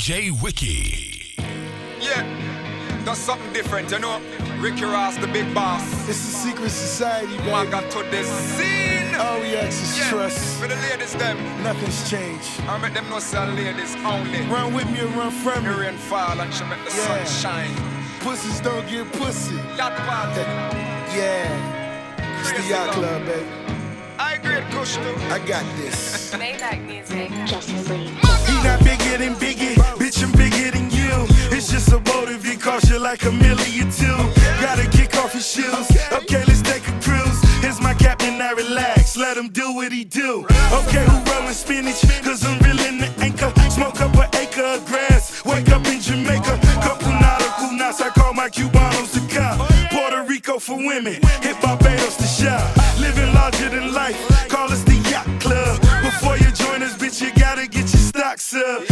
DJ Wiki. Yeah, that's something different, you know. Ricky Ross, the big boss. It's a secret society, baby. got to this scene. Oh, OEX it's yeah. trust. For the ladies, them. Nothing's changed. I met them know sell ladies only. Run with me or run from me. The fall and she make the yeah. sun shine. Pussies don't get pussy. Yacht party. Yeah. It's the yacht club, baby. I got this. Maybach music. Justice League. He not bigger than Biggie, bitch, I'm bigger than you. It's just a boat if it costs you like a million too. Gotta kick off his shoes. Okay, let's take a cruise. Here's my captain, I relax. Let him do what he do. Okay, who rolling spinach? Cause I'm reeling the anchor. Smoke up an acre of grass. Wake up in Jamaica. Couple nautical knots, I call my Cubanos to come. Puerto Rico for women. Hit Barbados to shop. Living larger than life. boxer.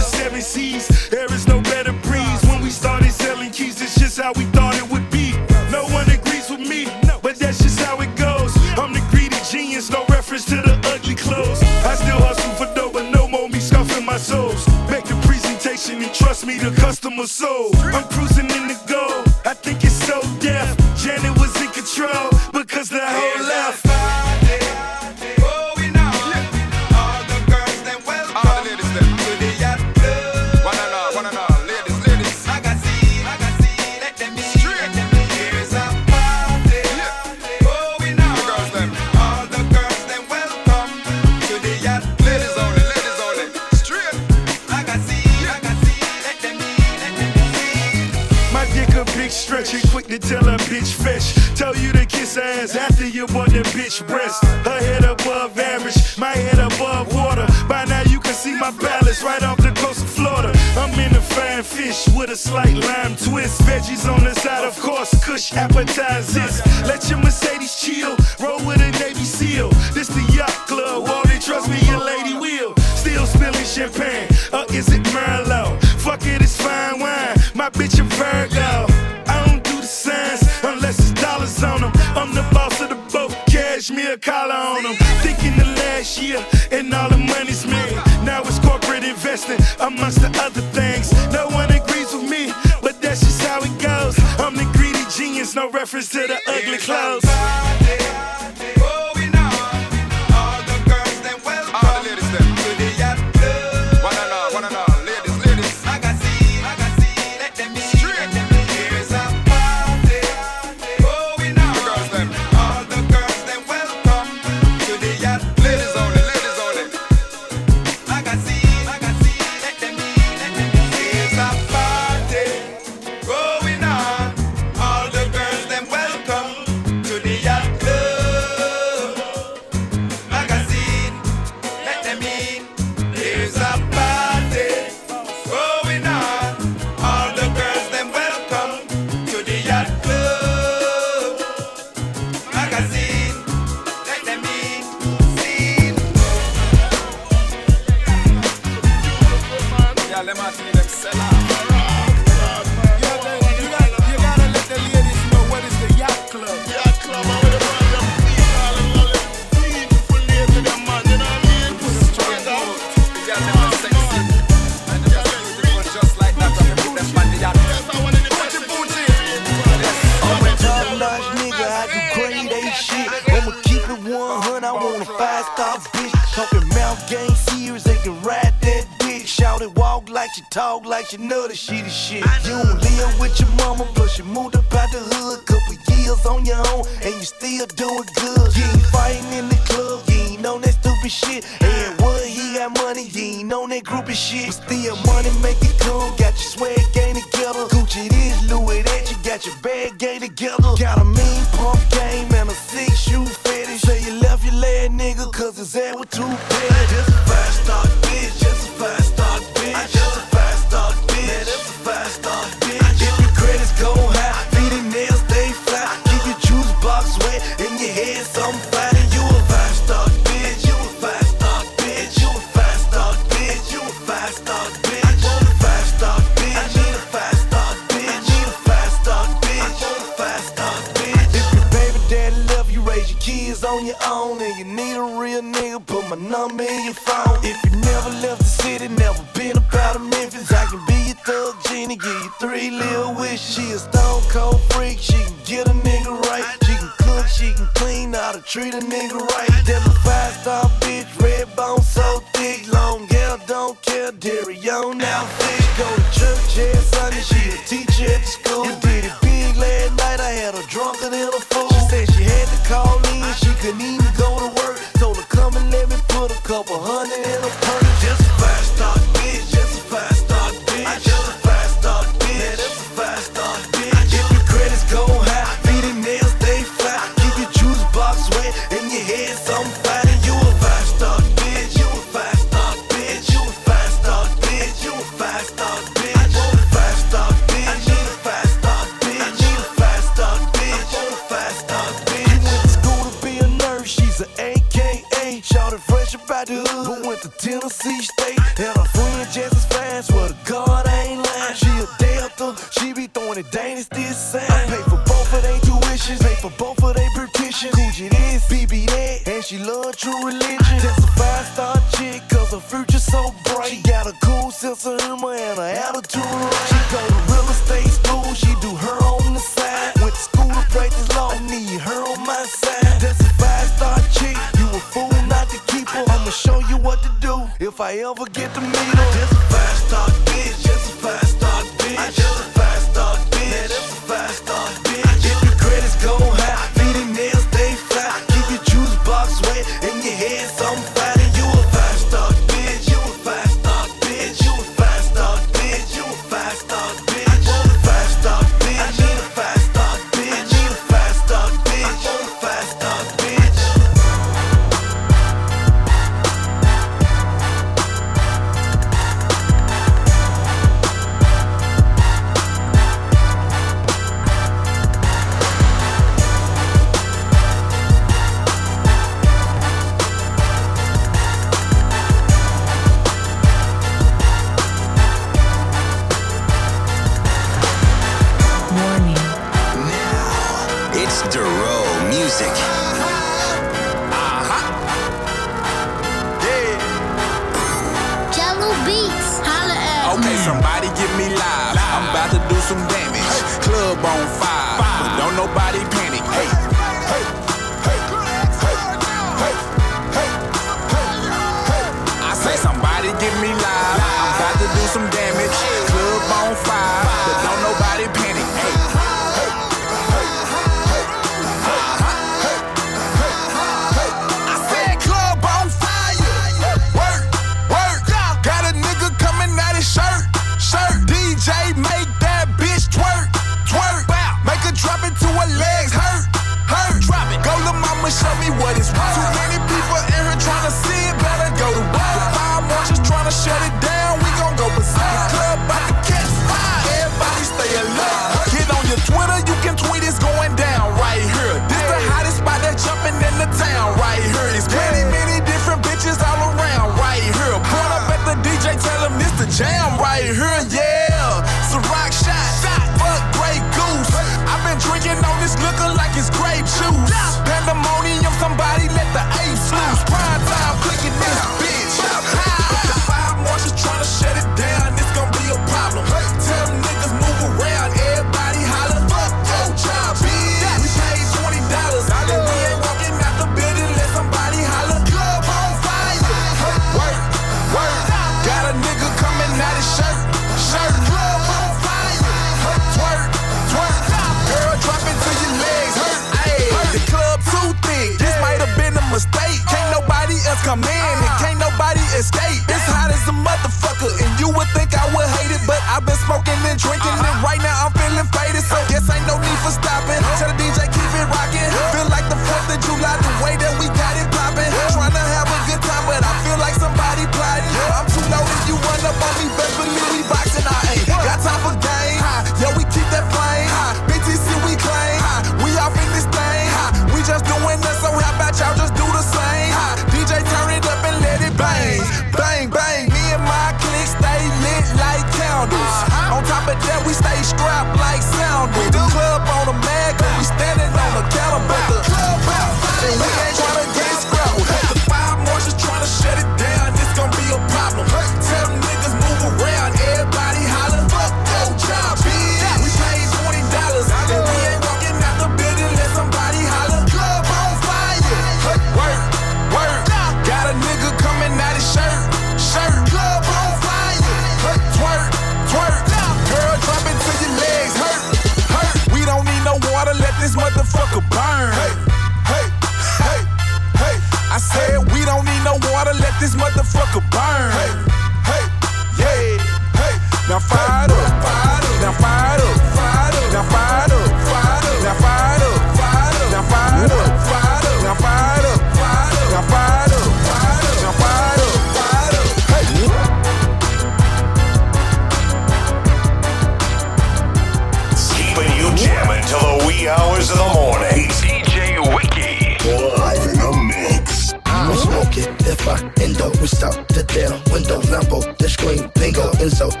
so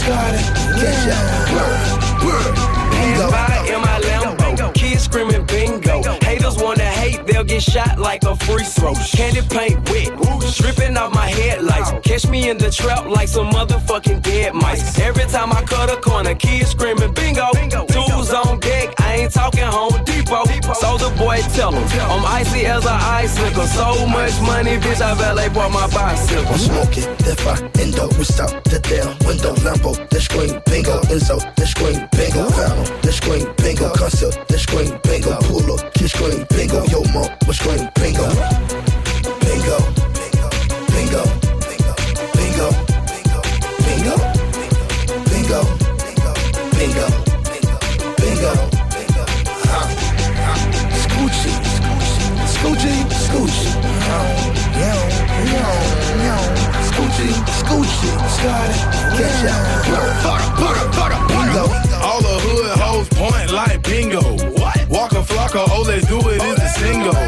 started. Catch Yeah. getting shot like a free throw. Candy paint wet, stripping off my headlights. Catch me in the trap like some motherfucking dead mice. Every time I cut a corner, kids screaming bingo. Dudes on deck, I ain't talking Home Depot. So the boy tell him, I'm icy as an ice. So much money, bitch, I valet bought my bicycle. I'm smoking the endo, we stop the damn window. Lambo, the screen, bingo. Enzo, the screen, bingo. Phantom, the screen, bingo. Concept, the screen, bingo. Pull up, the screen, bingo. Yo, mom, was scream bingo. Bingo. Bingo. Bingo. Bingo. Bingo. Bingo. Bingo. Bingo. Bingo. Scoochie. Scoochie. Scoochie. Scoochie. Scoochie. Started. Catch up. Fuck, fuck, fuck, fuck. All the hood hoes point like bingo bingo.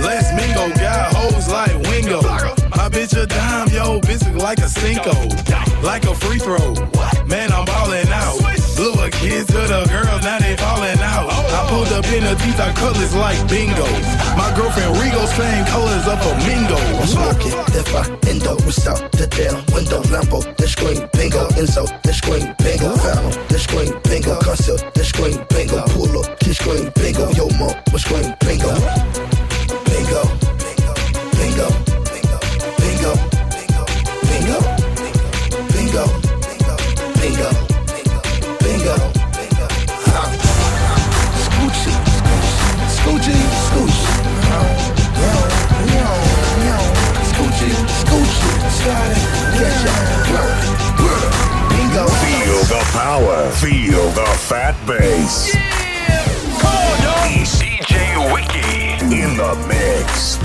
Let's mingo, got hoes like wingo. My bitch a dime, yo, bitch like a cinco. Like a free throw. Man, I'm ballin' out the kids to the girls, now they falling out. I pulled up in the teeth, I colors like bingo. My girlfriend Rigo, same colors of a mingo. I'm smoking if fire, endo, what's out the damn window, Lambo, the screen, bingo, Enzo, the screen, bingo, found the screen, bingo, concealed the screen, bingo, Pull up, the screen, bingo, Yo, Mo, my screen, bingo, bingo. Bingo. Feel the power. Feel the fat bass. Yeah. Come on. ECJ Wiki in the mix.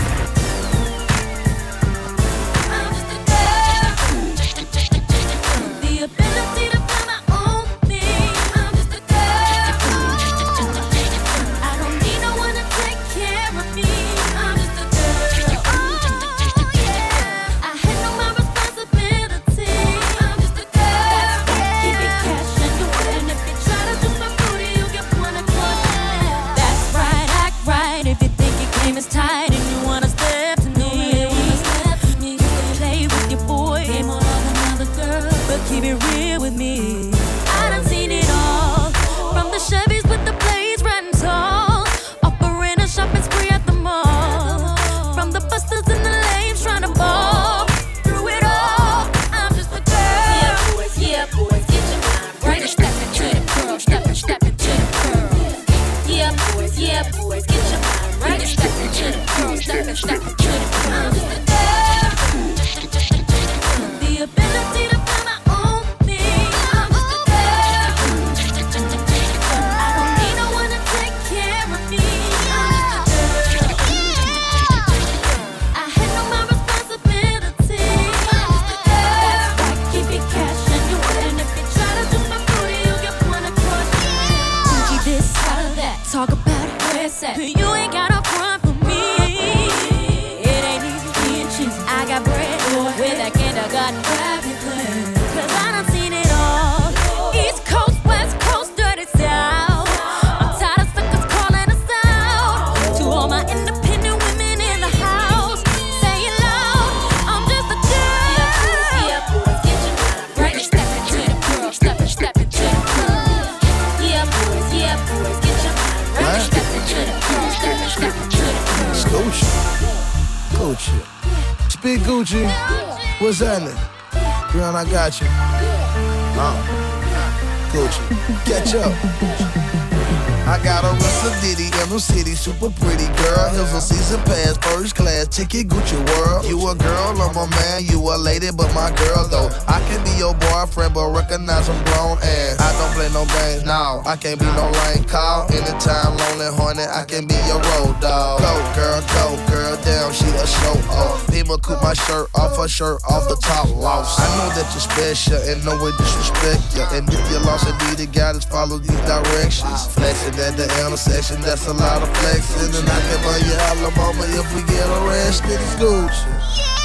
Big Gucci. What's happening? Girl, I got you. Uh, Gucci. Catch up. I got a Russell Diddy, the City, super pretty girl. Hills of season pass, first class, ticket, Gucci world. You a girl, I'm a man, you a lady, but my girl though. I can be your boyfriend, but recognize I'm grown ass. I don't play no games, no. I can't be no lame call. Anytime lonely, horny, I can be your road dog. Go girl, go girl, down, she a show off. Pima cook my shirt off, her shirt off the top lost. I know that you're special, and no way disrespect ya. And if you're lost and needed guidance, follow these directions. Flexing at the intersection, that's a lot of flexing. And I can buy you Alabama if we get arrested, ass to school.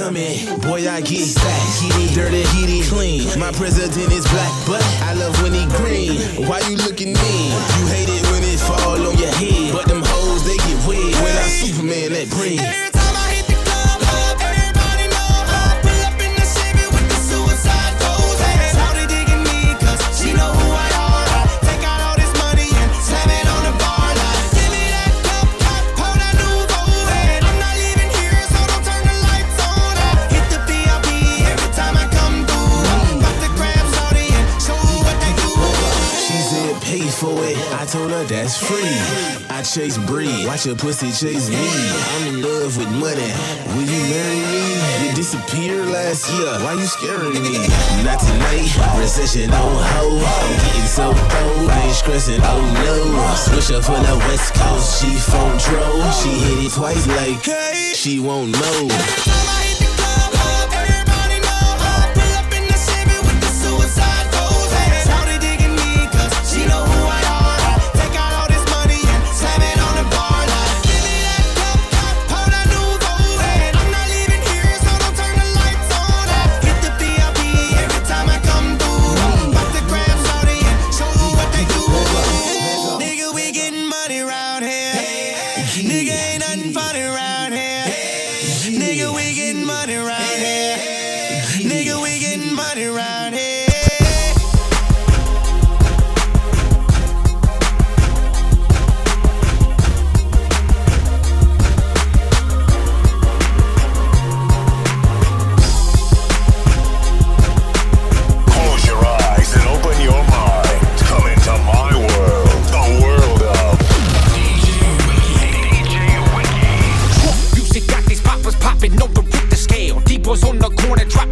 dummy. Boy, I get stacks. Heat it dirty, heat it clean. My president is black, but I love when he green. Why you looking mean? You hate it when it fall on your head. But them hoes, they get wet. When I Superman, that breathe. is free. I chase breed. Watch your pussy chase me. I'm in love with money. Will you marry me? You disappeared last year. Why you scaring me? Not tonight. Recession on hold. I'm getting so cold. I ain't stressing. Oh no. Switch up for the West Coast. She phone troll. She hit it twice like she won't know. wanna drop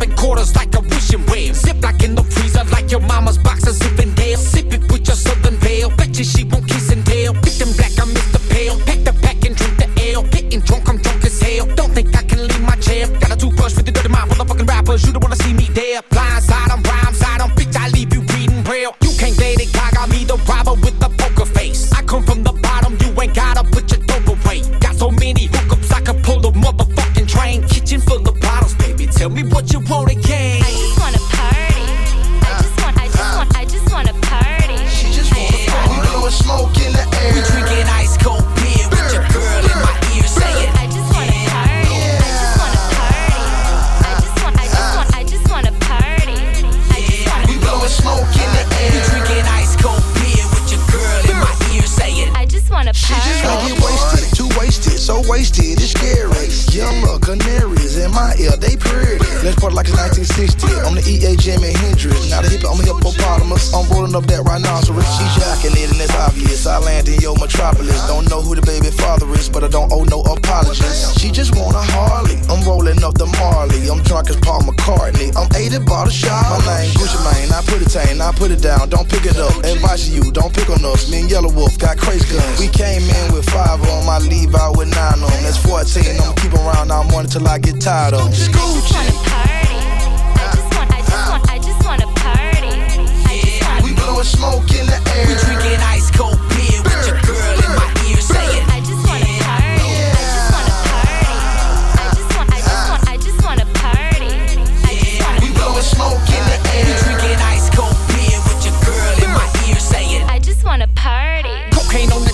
wanna party. Cocaine on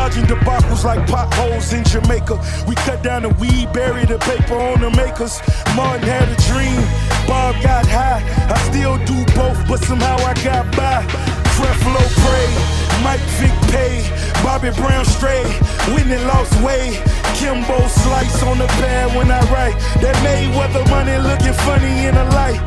dodging debacles like potholes in Jamaica. We cut down the weed, bury the paper on the makers. Martin had a dream, Bob got high. I still do both, but somehow I got by. Creflo pray, Mike Vick pay, Bobby Brown stray, Whitney lost way. Kimbo slice on the pad when I write. That Mayweather money looking funny in the light.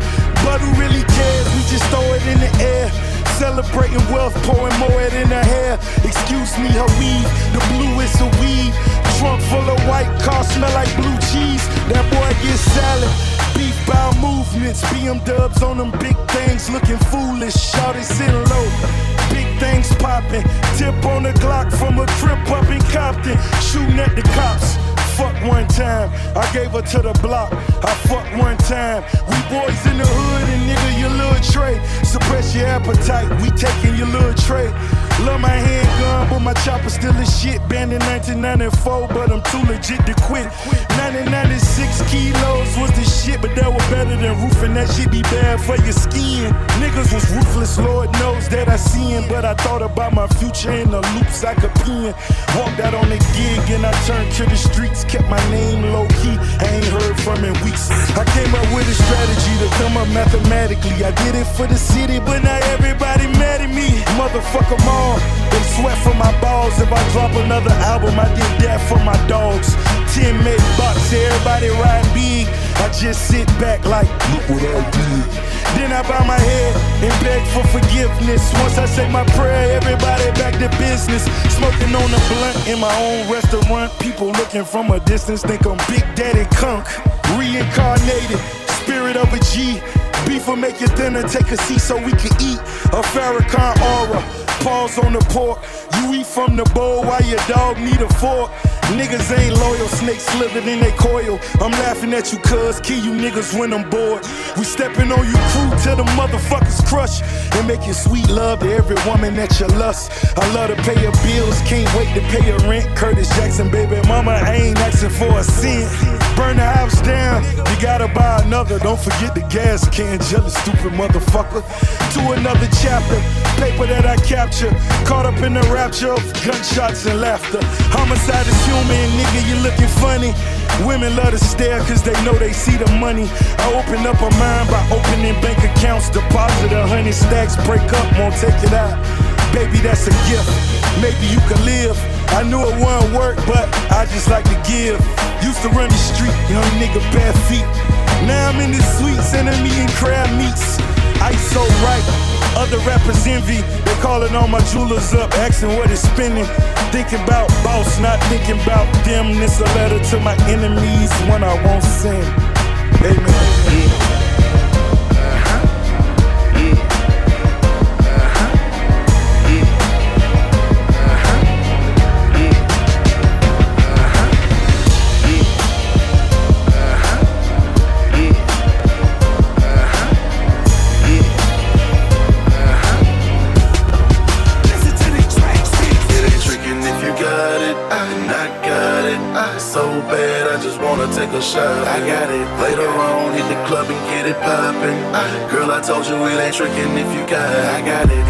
But who really cares? We just throw it in the air. Celebrating wealth, pouring more in her hair. Excuse me, her weave, the blue is a weed. Trunk full of white car, smell like blue cheese. That boy gets salad. Beef bow movements, BM dubs on them big things, looking foolish. Shout it sitting low, big things popping. Tip on the Glock from a trip up in Compton, shooting at the cops. Fuck one time, I gave her to the block. I fuck one time. We boys in the hood and nigga, your little tray. Suppress your appetite, we taking your little tray. Love my handgun, but my chopper still is shit. Banned in 1994, but I'm too legit to quit. 1996 kilos was the shit, but that was better than roofing. That shit be bad for your skin. Niggas was ruthless, Lord knows that I seen. But I thought about my future in the loops I could pin. Walked out on the gig and I turned to the streets. Kept my name low key, I ain't heard from in weeks. I came up with a strategy to come up mathematically. I did it for the city, but now everybody mad at me. Motherfuck 'em They sweat for my balls. If I drop another album, I did that for my dogs. 10 made bucks, everybody ride big. I just sit back like, look what I did. Then I bow my head and beg for forgiveness. Once I say my prayer, everybody back to business. Smoking on a blunt in my own restaurant. People looking from a distance think I'm Big Daddy Kunk. Reincarnated, spirit of a G. Beef will make your dinner, take a seat so we can eat. A Farrakhan aura, pause on the pork. You eat from the bowl while your dog need a fork. Niggas ain't loyal, snakes slithered in they coil. I'm laughing at you, cuz, kill you niggas when I'm bored. We stepping on you crew till the motherfuckers crush. And making sweet love to every woman that you lust. I love to pay your bills, can't wait to pay your rent. Curtis Jackson, baby, mama, I ain't asking for a cent. Burn the house down, you gotta buy another. Don't forget the gas can, jealous, stupid motherfucker. To another chapter, paper that I capture. Caught up in the rapture of gunshots and laughter. Homicide is human, nigga, you looking funny. Women love to stare cause they know they see the money. I open up a mind by opening bank accounts, deposit a hundred stacks, break up, won't take it out. Baby, that's a gift. Maybe you can live. I knew it wouldn't work, but I just like to give. Used to run the street, young nigga, bare feet. Now I'm in the suites and I'm crab meats. Ice so right, other rappers envy. They calling all my jewelers up, asking what spending. Thinking about boss, not thinking about them. This a letter to my enemies, one I won't send. Amen. Ain't tricking if you got it. I got it,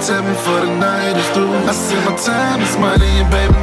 tell me for the night is through. I said my time is money and baby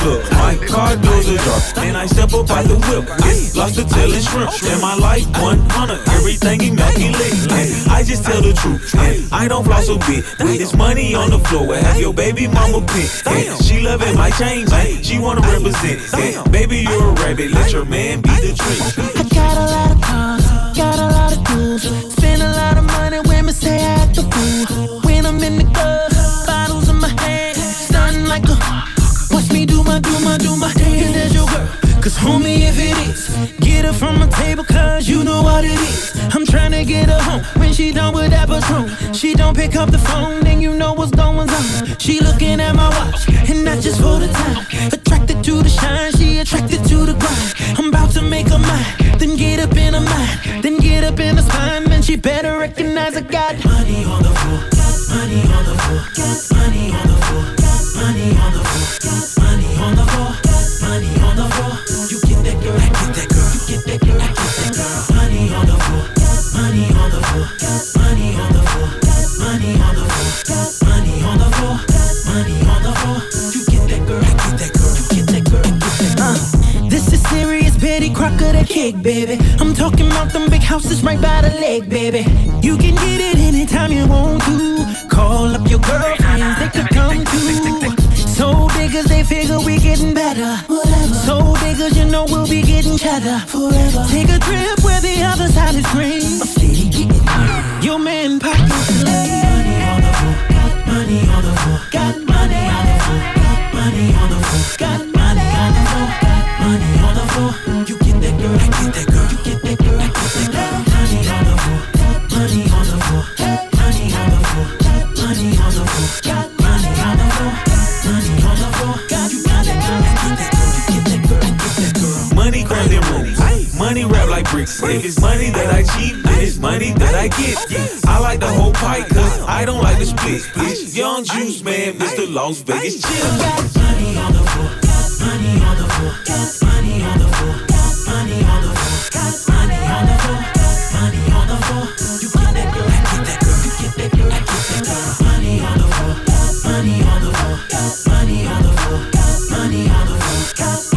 I hit the club, my car doors ajar. And I step up by the whip, get lost to telling shrimp. And my life 100, everything immaculate. And I just tell the truth, and I don't floss a bit. With this money on the floor, I have your baby mama pin. And she loving my chain, man. She wanna represent. And baby, you're a rabbit, let your man be the trick. I got a lot of cars, got a lot of tools. Spend a lot of money, women say I act a fool. Her from my table, cause you know what it is. I'm trying to get her home when she done with that patron. She don't pick up the phone, then you know what's going on. She looking at my watch, and not just for the time. Attracted to the shine, she attracted to the grind. I'm about to make her mine, then get up in her mind, then get up in her spine. Man, she better recognize I got money on the floor, got money on the floor, got money on the floor, got money on the floor, The cake, baby. I'm talking about them big houses right by the lake, baby. You can get it anytime you want to. Call up your girlfriends, they could come too. So diggers, they figure we getting better. So diggers, you know we'll be getting cheddar forever. Take a trip where the other side is green. I'm steady getting money. Your man pockets money on the floor, got money on the floor, got money It's money that I cheat, and it's money that I get. I like the whole pie, cause I don't like the split. It's Young Juice, man, Mr. Las Vegas chill. Got money on the floor, got money on the floor, got money on the floor, got money on the floor, got money on the floor, got money on the floor. You get that girl, I get that girl, you get that girl, I get that girl. Money on the floor, got money on the floor, got money on the floor, got money on the floor, got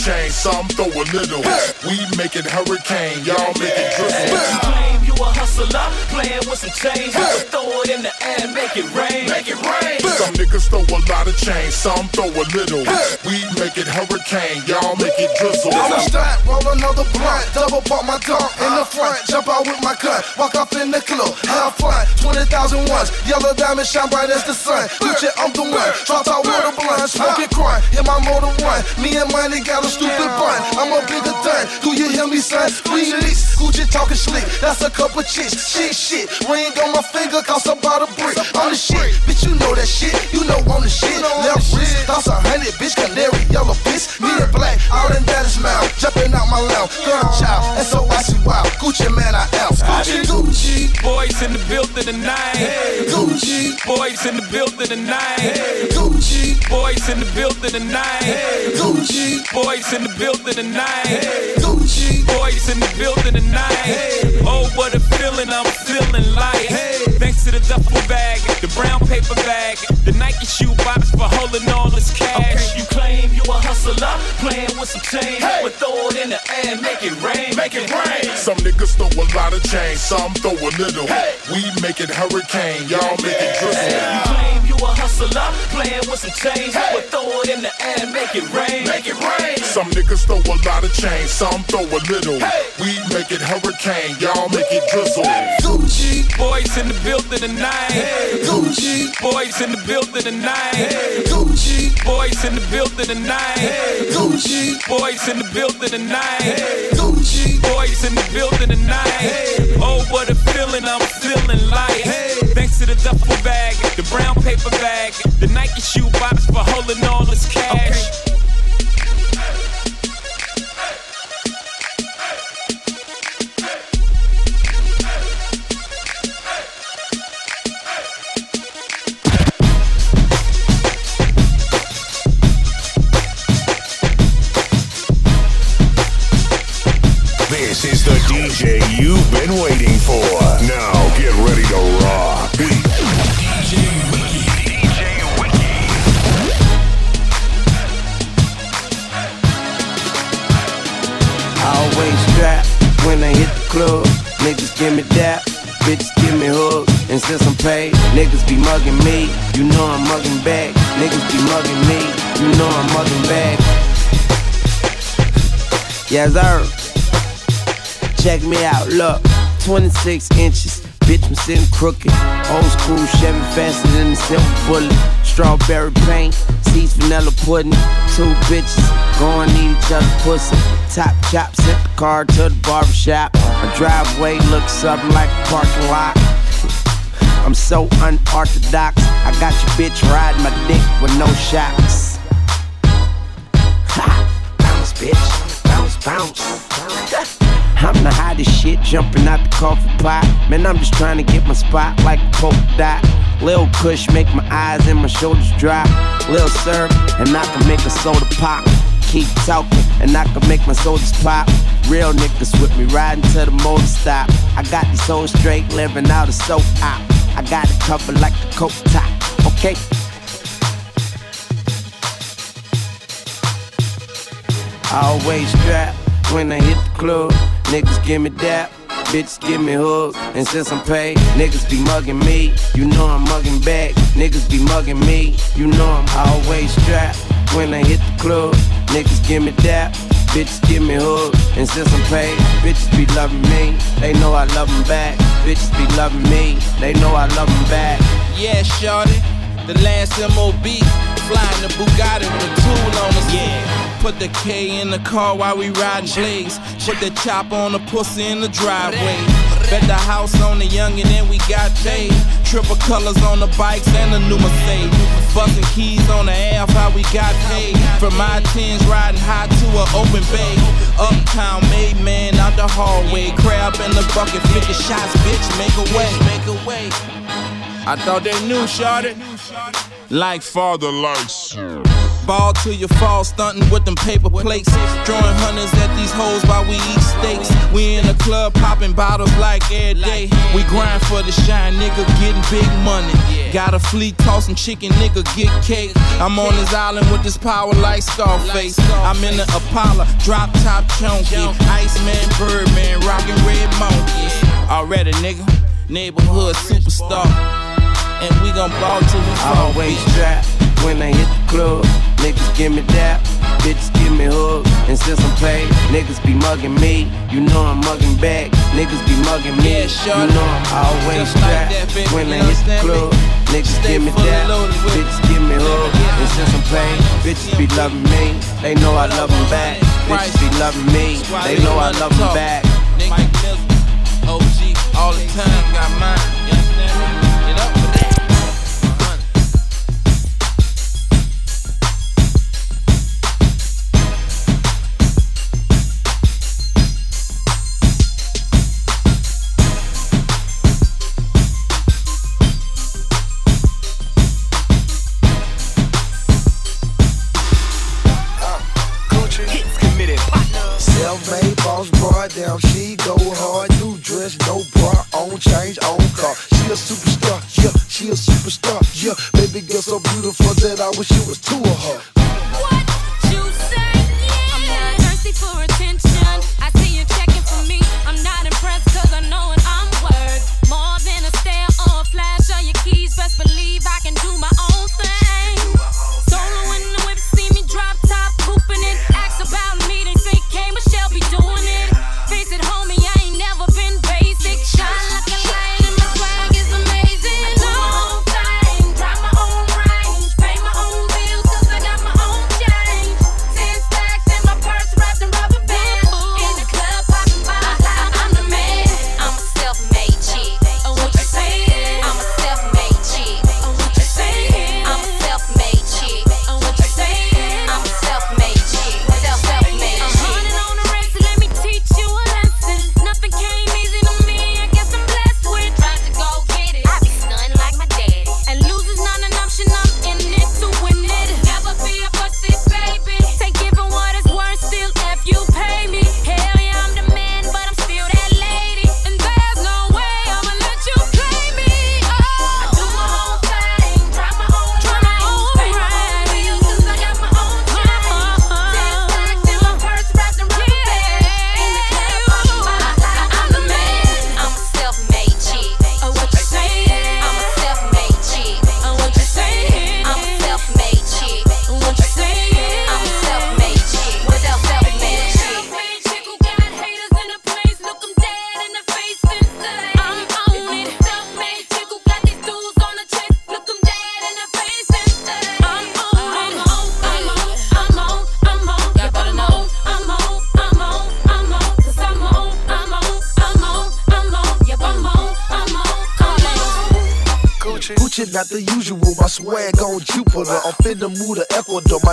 change, some throw a little. We make it hurricane, y'all make it drizzle. You claim you a hustler, playing with some change, throw it in the air, make it rain, niggas throw a lot of change, some throw a little. We make it hurricane, y'all make it drizzle. I'm a stack, roll another blunt, double pop my dunk in the uh-huh. front, jump out with my gun, walk off in the club, have fun, 20,000 ones, yellow diamond shine bright as the sun. Gucci, I'm the one, drop out with a blunt, smoking crime, hit my motor one. Me and money got a stupid bun, I'm a bigger done. Do you hear me, son? We Release, Gucci talking slick, that's a couple chicks, shit, shit. Ring on my finger, cause I'm about a brick. I'm the shit, bitch, you know that shit, you know I'm the shit. Left wrist, that's a hundred, bitch, canary, yellow bitch, me and black, out in that is mouth, jumping out my lounge, girl child, and so I see wow, Gucci Mane I am, Gucci, Gucci, Boys in the building tonight. Gucci, Boys in the building tonight. Gucci, Boys in the building tonight. Gucci, Boys in the building tonight. Gucci, Boys in the building tonight. Oh, what a feeling I'm brown paper bag, the Nike shoe box some change, but throw it in the air, and make it rain, make it rain. Some niggas throw a lot of change, some throw a little. We make it hurricane, y'all make it drizzle. You claim you a hustler, playing with some change, but throw it in the air, and make it rain, make it rain. Some niggas throw a lot of change, some throw a little. We make it hurricane, y'all make it drizzle. Gucci, Boys in the building tonight. Gucci, Boys in the building tonight. Gucci, Boys in the building tonight. Gucci, Boys in the building tonight. Gucci, Boys in the building tonight. Oh, what a feeling I'm feeling like. Thanks to the duffel bag, the brown paper bag, the Nike shoe box for holding all this cash. This been waiting for. Now get ready to rock. DJ Wiki. DJ I always strap when I hit the club. Niggas give me dap, bitches give me hug. And since I'm paid, niggas be mugging me. You know I'm mugging back. Niggas be mugging me. You know I'm mugging back. Yes, sir. Check me out, look. 26 inches, bitch, I'm sitting crooked. Old school Chevy faster than the silver bullet. Strawberry paint, seeds vanilla pudding. Two bitches going eat each other pussy. Top chop, sent the car to the barber shop. My driveway looks something like a parking lot. I'm so unorthodox. I got your bitch riding my dick with no shocks. Ha! Bounce, bitch. Bounce, bounce. I'm the hottest shit jumping out the coffee pot. Man, I'm just trying to get my spot like a polka dot. Lil Kush make my eyes and my shoulders drop. Lil syrup, and I can make a soda pop. Keep talking, and I can make my sodas pop. Real niggas with me riding to the motor stop. I got these hoes straight living out of soap op. I got it covered like a coat top. Okay, Always strap when I hit the club. Niggas give me dap, bitches give me hug. And since I'm paid, niggas be mugging me. You know I'm mugging back. Niggas be mugging me. You know I'm always strapped when I hit the club. Niggas give me dap, bitches give me hug. And since I'm paid, bitches be loving me. They know I love them back. Bitches be loving me. They know I love them back. Yeah, shorty, the last MOB, flying the Bugatti with a tool on us. Yeah. Put the K in the car while we riding blades. Put the chop on the pussy in the driveway. Bet the house on the youngin' and we got paid. Triple colors on the bikes and the new Mercedes. Busting keys on the Ave, how we got paid. From my tens riding high to an open bay. Uptown made man out the hallway. Crab in the bucket, 50 shots, bitch, make a way. Make a way. I thought they knew, shorty. Like father likes Ball till you fall, stunting with them paper plates. Drawing hundreds at these hoes while we eat steaks. We in the club popping bottles like every day. We grind for the shine, nigga, getting big money. Got a fleet tossing chicken, nigga, get cake. I'm on this island with this power like Scarface. I'm in the Apollo, drop top chunky. Iceman, Birdman, rocking red monkeys. Already, nigga, neighborhood superstar. And we gon' ball till we fall. Always strapped when I hit the club. Niggas give me that, bitches give me hugs. And since I'm paid, niggas be mugging me. You know I'm mugging back. Niggas be mugging me. yeah you know I'm always strapped when I hit the club. Niggas give me that, bitches give me hugs. And since I'm paid, bitches be loving me. They know I love them back. Bitches be loving me. They know I love them back. Mike Mills, OG, all the time, got mine. Wish you was two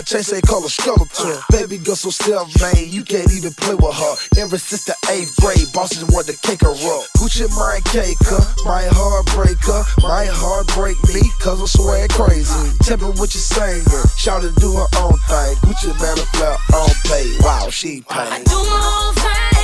Ecuador, they call a skeleton. Uh. Baby girl so self-made, you can't even play with her. Ever since the eighth grade, bosses want to cake her up. Gucci my caker, my heartbreaker, my heart break me, cause I'm swag crazy. Tell me what you saying, shout to do her own thing. Gucci Mane, a flap on pay, wow, she paid. Do my own thing,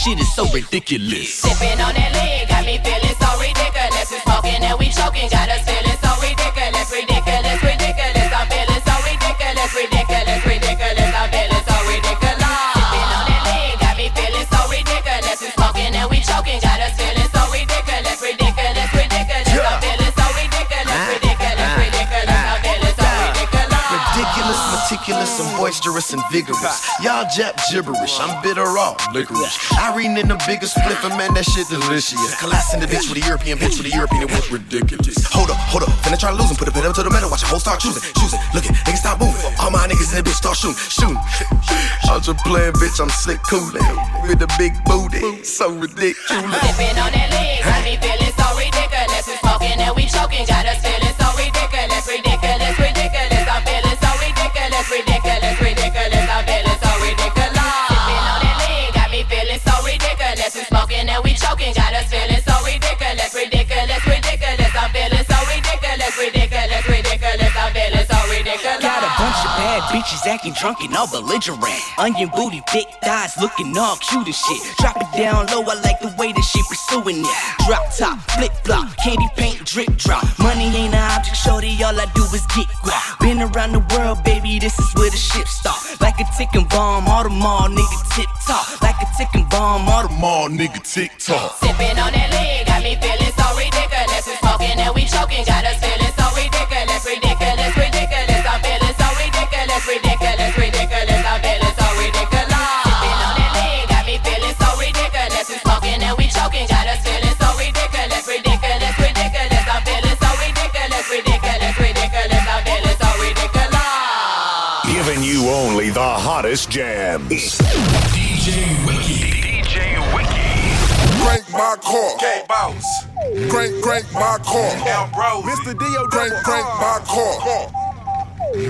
shit is so ridiculous. Boisterous and vigorous. Y'all jap gibberish, I'm bitter off licorice. Irene in the biggest spliff, man, that shit delicious. Collapsing the bitch with a European bitch with a European, it was ridiculous. Hold up, hold up, finna try to lose him. Put a pedal to the metal, watch the whole start choosing, choosing. Look it, niggas stop moving. All my niggas in the bitch start shooting, shooting. I'm just playing, bitch, I'm slick coolin' with the big booty, so ridiculous. Sipping on that lean, got me feeling so ridiculous. We smoking and we choking, got us feeling bad acting drunk and all belligerent. Onion booty, big thighs, looking all cute and shit. Drop it down low, I like the way that she pursuing it. Drop top, flip flop, candy paint, drip drop. Money ain't an object, shorty, all I do is get guap. Been around the world, baby, this is where the ship start. Like a ticking bomb, all the mall nigga tip top. Like a ticking bomb, all the mall nigga tick tock. Sipping on that lean, got me feeling so ridiculous. We smoking and we choking, got hottest jams. DJ Wiki. DJ Wiki. Crank my car. K bounce. Crank, crank my car. Ambrose. Mr. Dio. Crank, crank my car.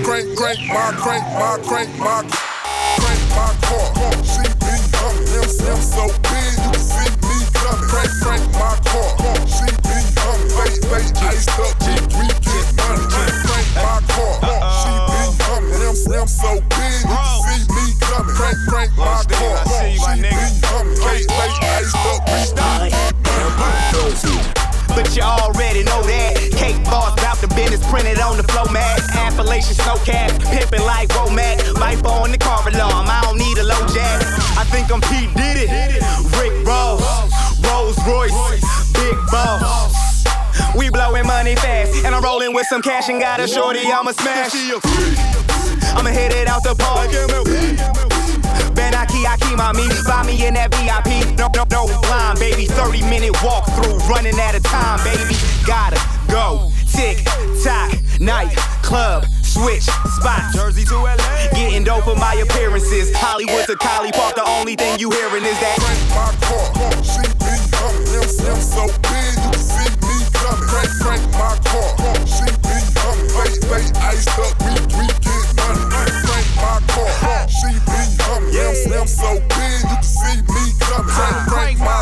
Crank, crank my, crank my, crank my, crank my car. She some cash and got a shorty, I'ma smash. I'ma hit it out the park. Ben Aki, Aki, mommy, buy me in that VIP. No, no, no line, baby. 30 minute walk through, running at a time, baby. Gotta go. Tick, tock, night, club, switch, spots. Jersey to LA. Getting dope for my appearances. Hollywood to Collie Park, the only thing you hearing is that. my car. She be them so fake, iced up, we, we get money. Crank my car. She be humming. Them, them so big, you can see me coming. Crank, crank my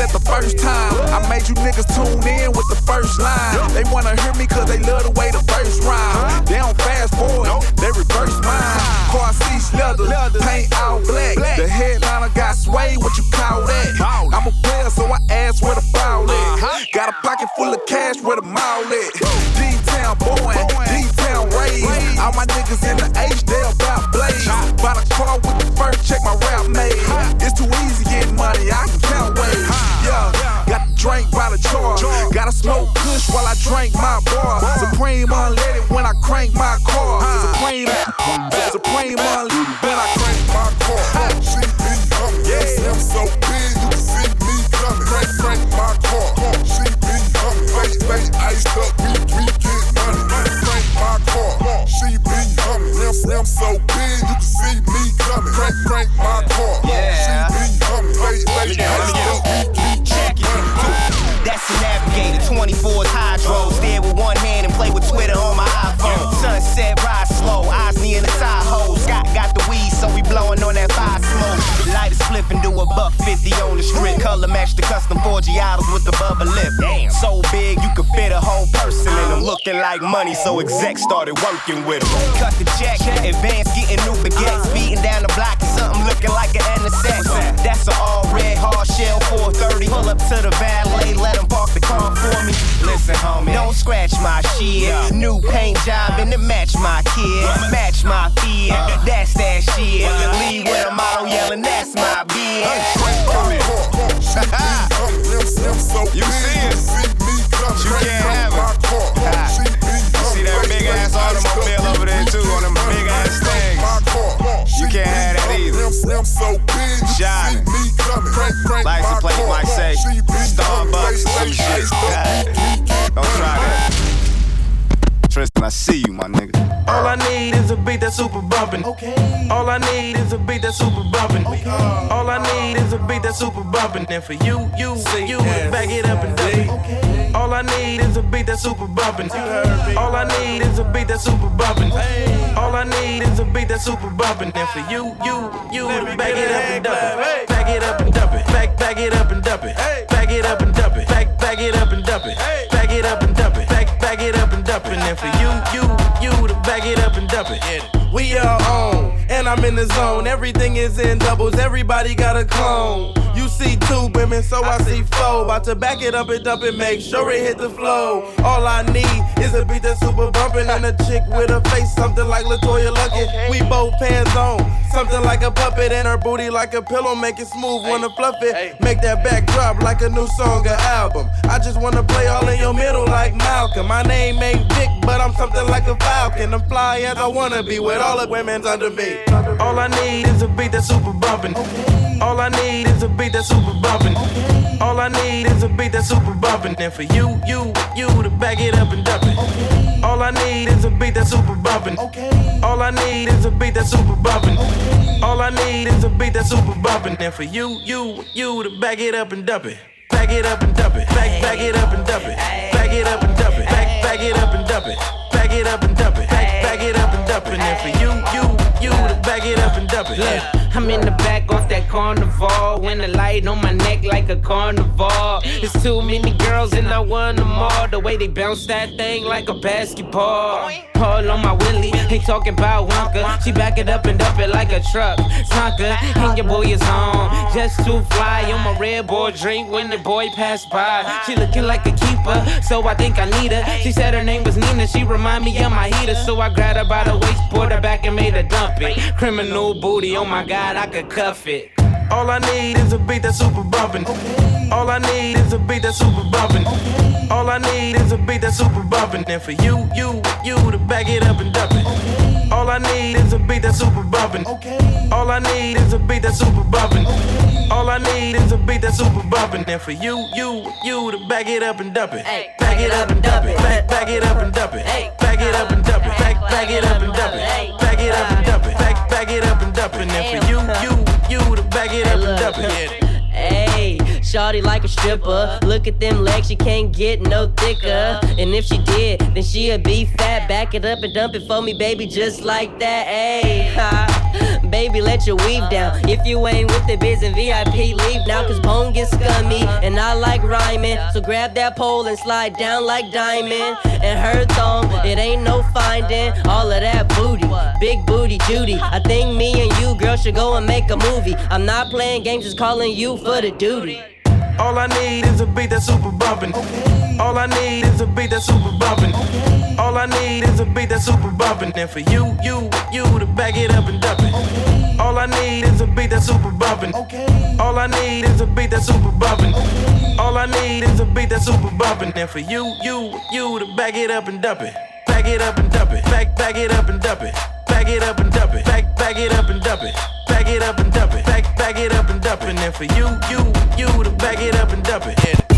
That the first time. I made you niggas tune in with the first line. They wanna hear me cause they love the way the verse rhyme. They don't fast forward, they reverse mine. Car seats leather, paint all black. The headliner got sway, what you call that? I'm a player, so I ask where the ball at. Got a pocket full of cash, where the mall at? D-Town boy, D-Town raised. All my niggas in the H, they about blaze. Bought a car with the first check my rap made. Kush while I drank my bar. Supreme unleaded when I crank my car. Supreme, Supreme unleaded when I crank my car. And do a buck 50 on the strip. Color match the custom Forgiatos with the bubble lip. Damn. So big you could fit a whole person in them. Looking like money, so execs started working with them. Cut the check, advance getting new baguettes. Beating down the block, something looking like an NSX. That's an all red hard shell 430. Pull up to the valet, let them park the car for me. Listen, homie, don't scratch my shit. New paint job and to match my kid. Match my feet, uh. that's that shit. Leave with a model yelling, that's my bitch. You see it? You can't have it. See that big ass automobile over there too on them big ass things. You can't have that either. Shining. License plate might say Starbucks or some shit. Don't try that. Tristan, I see you, my nigga. All I need is a beat that's super bumpin'. Okay. All I need is a beat that's super bumpin'. All I need is a beat that's super bumpin'. And for you, you, you, back it up and dump it. All I need is a beat that's super bumpin'. All I need is a beat that's super bumpin'. All I need is a beat that's super bumpin'. And for you, you, you, back it up and dump it. Back it up and dump it. Back, back it up and dump it. Back it up and dump it. For you, you, you to back it up and dump it. We are on, and I'm in the zone. Everything is in doubles, everybody got a clone. You see two women, so I see four. About to back it up and dump it, make sure it hit the flow. All I need is a beat that's super bumpin' and a chick with a face something like Latoya Luckett. We both pants on, something like a puppet, and her booty like a pillow, make it smooth, wanna fluff it. Make that back drop like a new song or album. I just wanna play all in your middle like Malcolm. My name ain't Vic, but I'm something like a falcon. I'm fly as I wanna be with all the women's under me. All I need is a beat that's super bumpin'. All I need is a beat that's super bumpin'. All I need is a beat that's super bumpin'. And for you, you, you to back it up and dump it. All I need is a beat that's super bumpin'. All I need is a beat that's super bumpin'. All I need is a beat that's super bumpin'. And for you, you, you to back it up and dump it. Back it up and dump it. Back, back it up and dump it. Back it up and dump it. Back, back it up and dump it. Back it up and dump it. Back, back it up and dump it. And for you, you, you to it up and dump it. Look, I'm in the back off that carnival. When the light on my neck like a carnival. There's too many girls and I want them all. The way they bounce that thing like a basketball. Paul on my willy, ain't talking about Wonka. She back it up and dump it like a truck. Tonka, and your boy is on. Just too fly on my red boy drink when the boy passed by. She looking like a keeper, so I think I need her. She said her name was Nina, she remind me of my heater. So I grabbed her by the waist, pulled her back and made her dump Criminal booty, oh my god, I could cuff it. All I need is a beat that's super bumpin'. All I need is a beat that's super bumpin'. All I need is a beat that's super bumpin'. And for you, you, you to back it up and dump it. All I need is a beat that's super bumpin'. All I need is a beat that's super bumpin'. All I need is a beat that's super bumpin'. And for you, you, you to back it up and dump it. Back it up and dump it. Back, back it up and dump it. Back it up and dump it. Back, back it up and dump it. Back it up and dump it. Back, back it up and dump it. And for you, you, you to back it up and dump it. Hey, shawty like a stripper. Look at them legs, she can't get no thicker. And if she did, then she'd be fat. Back it up and dump it for me, baby, just like that. Ha. Baby, let your weave down. If you ain't with the biz and VIP, leave now, cause bone gets scummy. And I like rhyming. So grab that pole and slide down like diamond. And her thong, it ain't no finding. All of that booty, big booty Judy. I think me and you, girl, should go and make a movie. I'm not playing games, just calling you for the duty. All I need is a beat that's super bumpin'. All I need is a beat that's super bumpin'. All I need is a beat that's super bumpin'. And for you, you, you to back it up and dump it. All I need is a beat that's super bumpin'. All I need is a beat that's super bumpin'. All I need is a beat that's super bumpin'. And for you, you, you to back it up and dump it. Back it up and dump it. Back, back it up and dump it. Back it up and dump it. Back, back it up and dump it. Back it up and dump it. Back, back it up and dump it. And for you, you, you to back it up and dump it.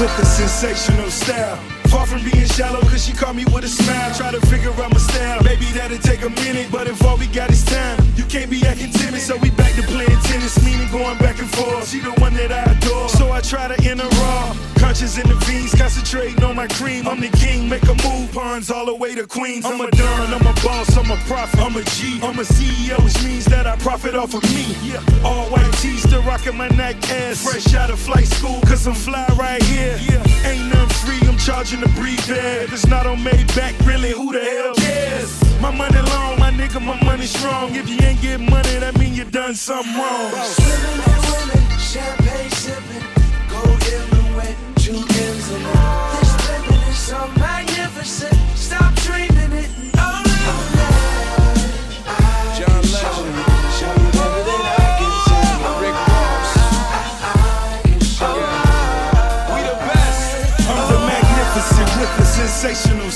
With a sensational style. From being shallow, cause she caught me with a smile. Try to figure out my style. Maybe that'll take a minute, but if all we got is time, you can't be acting timid. So we back to playing tennis, meaning going back and forth. She the one that I adore. So I try to enter raw. Conscious in the veins, concentrating on my cream. I'm the king, make a move, pawns all the way to Queens. I'm a don, I'm a boss, I'm a prophet, I'm a G, I'm a CEO, which means that I profit off of me. Yeah. All white tees, still rocking my neck ass. Fresh out of flight school, cause I'm fly right here. Yeah. Ain't nothing free, I'm charging to breathe air. If it's not on back, really, who the hell cares? My money long, my nigga, my money strong. If you ain't get money, that mean you done something wrong. Swimming and women, champagne sipping, gold in wet, two M's in it. This living is so magnificent. Stop dreaming it.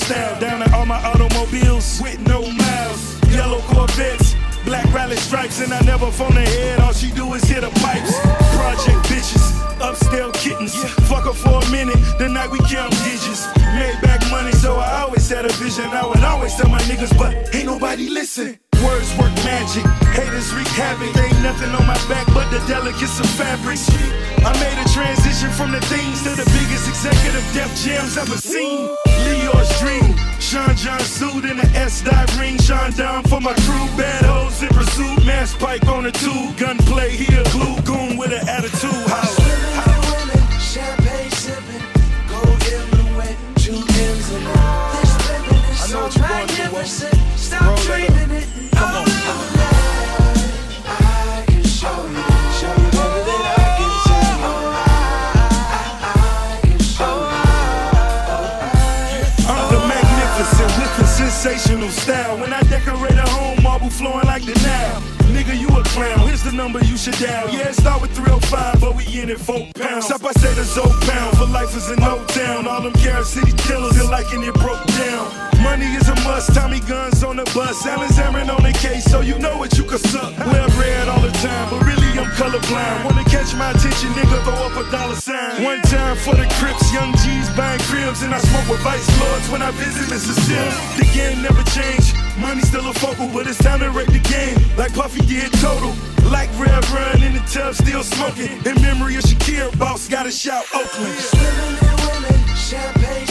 Style. Down at all my automobiles with no miles. Yellow Corvettes, black rally stripes, and I never phone ahead. All she do is hit the pipes. Project bitches, upscale kittens. Fuck her for a minute, the night we count digits. Made back money, so I always had a vision. I would always tell my niggas, but ain't nobody listen. Words work magic, haters wreak havoc. Ain't nothing on my back but the delicates of fabrics. I made a transition from the things to the biggest executive Def Jams ever seen. Leo's dream, Sean John suit in the S dot ring. Sean down for my crew, bad hoes in pursuit. Mass pike on the two, gunplay here, glue goon with an attitude. How? Swimming and women, champagne sipping, gold in wet, two M's in it. This living is so magnificent. Stop sensational the number you should dial. Yeah, start with 305, but we in it four pounds. Stop, I say the Zoe pound. For life is in no town. All them Carol City killers, they're liking it broke down. Money is a must. Tommy guns on the bus. Alan's Aaron on the case, so you know what you can suck. Wear red all the time, but really I'm colorblind. Wanna catch my attention, nigga, throw up a dollar sign. One time for the Crips, young G's buying cribs, and I smoke with vice lords when I visit Mississippi. The game never changed. Money still a focal, but it's time to rate the game. Like Puffy did total. Like Rev Run in the tub, still smoking. In memory of Shakur, boss gotta shout Oakland. Swimming and women, champagne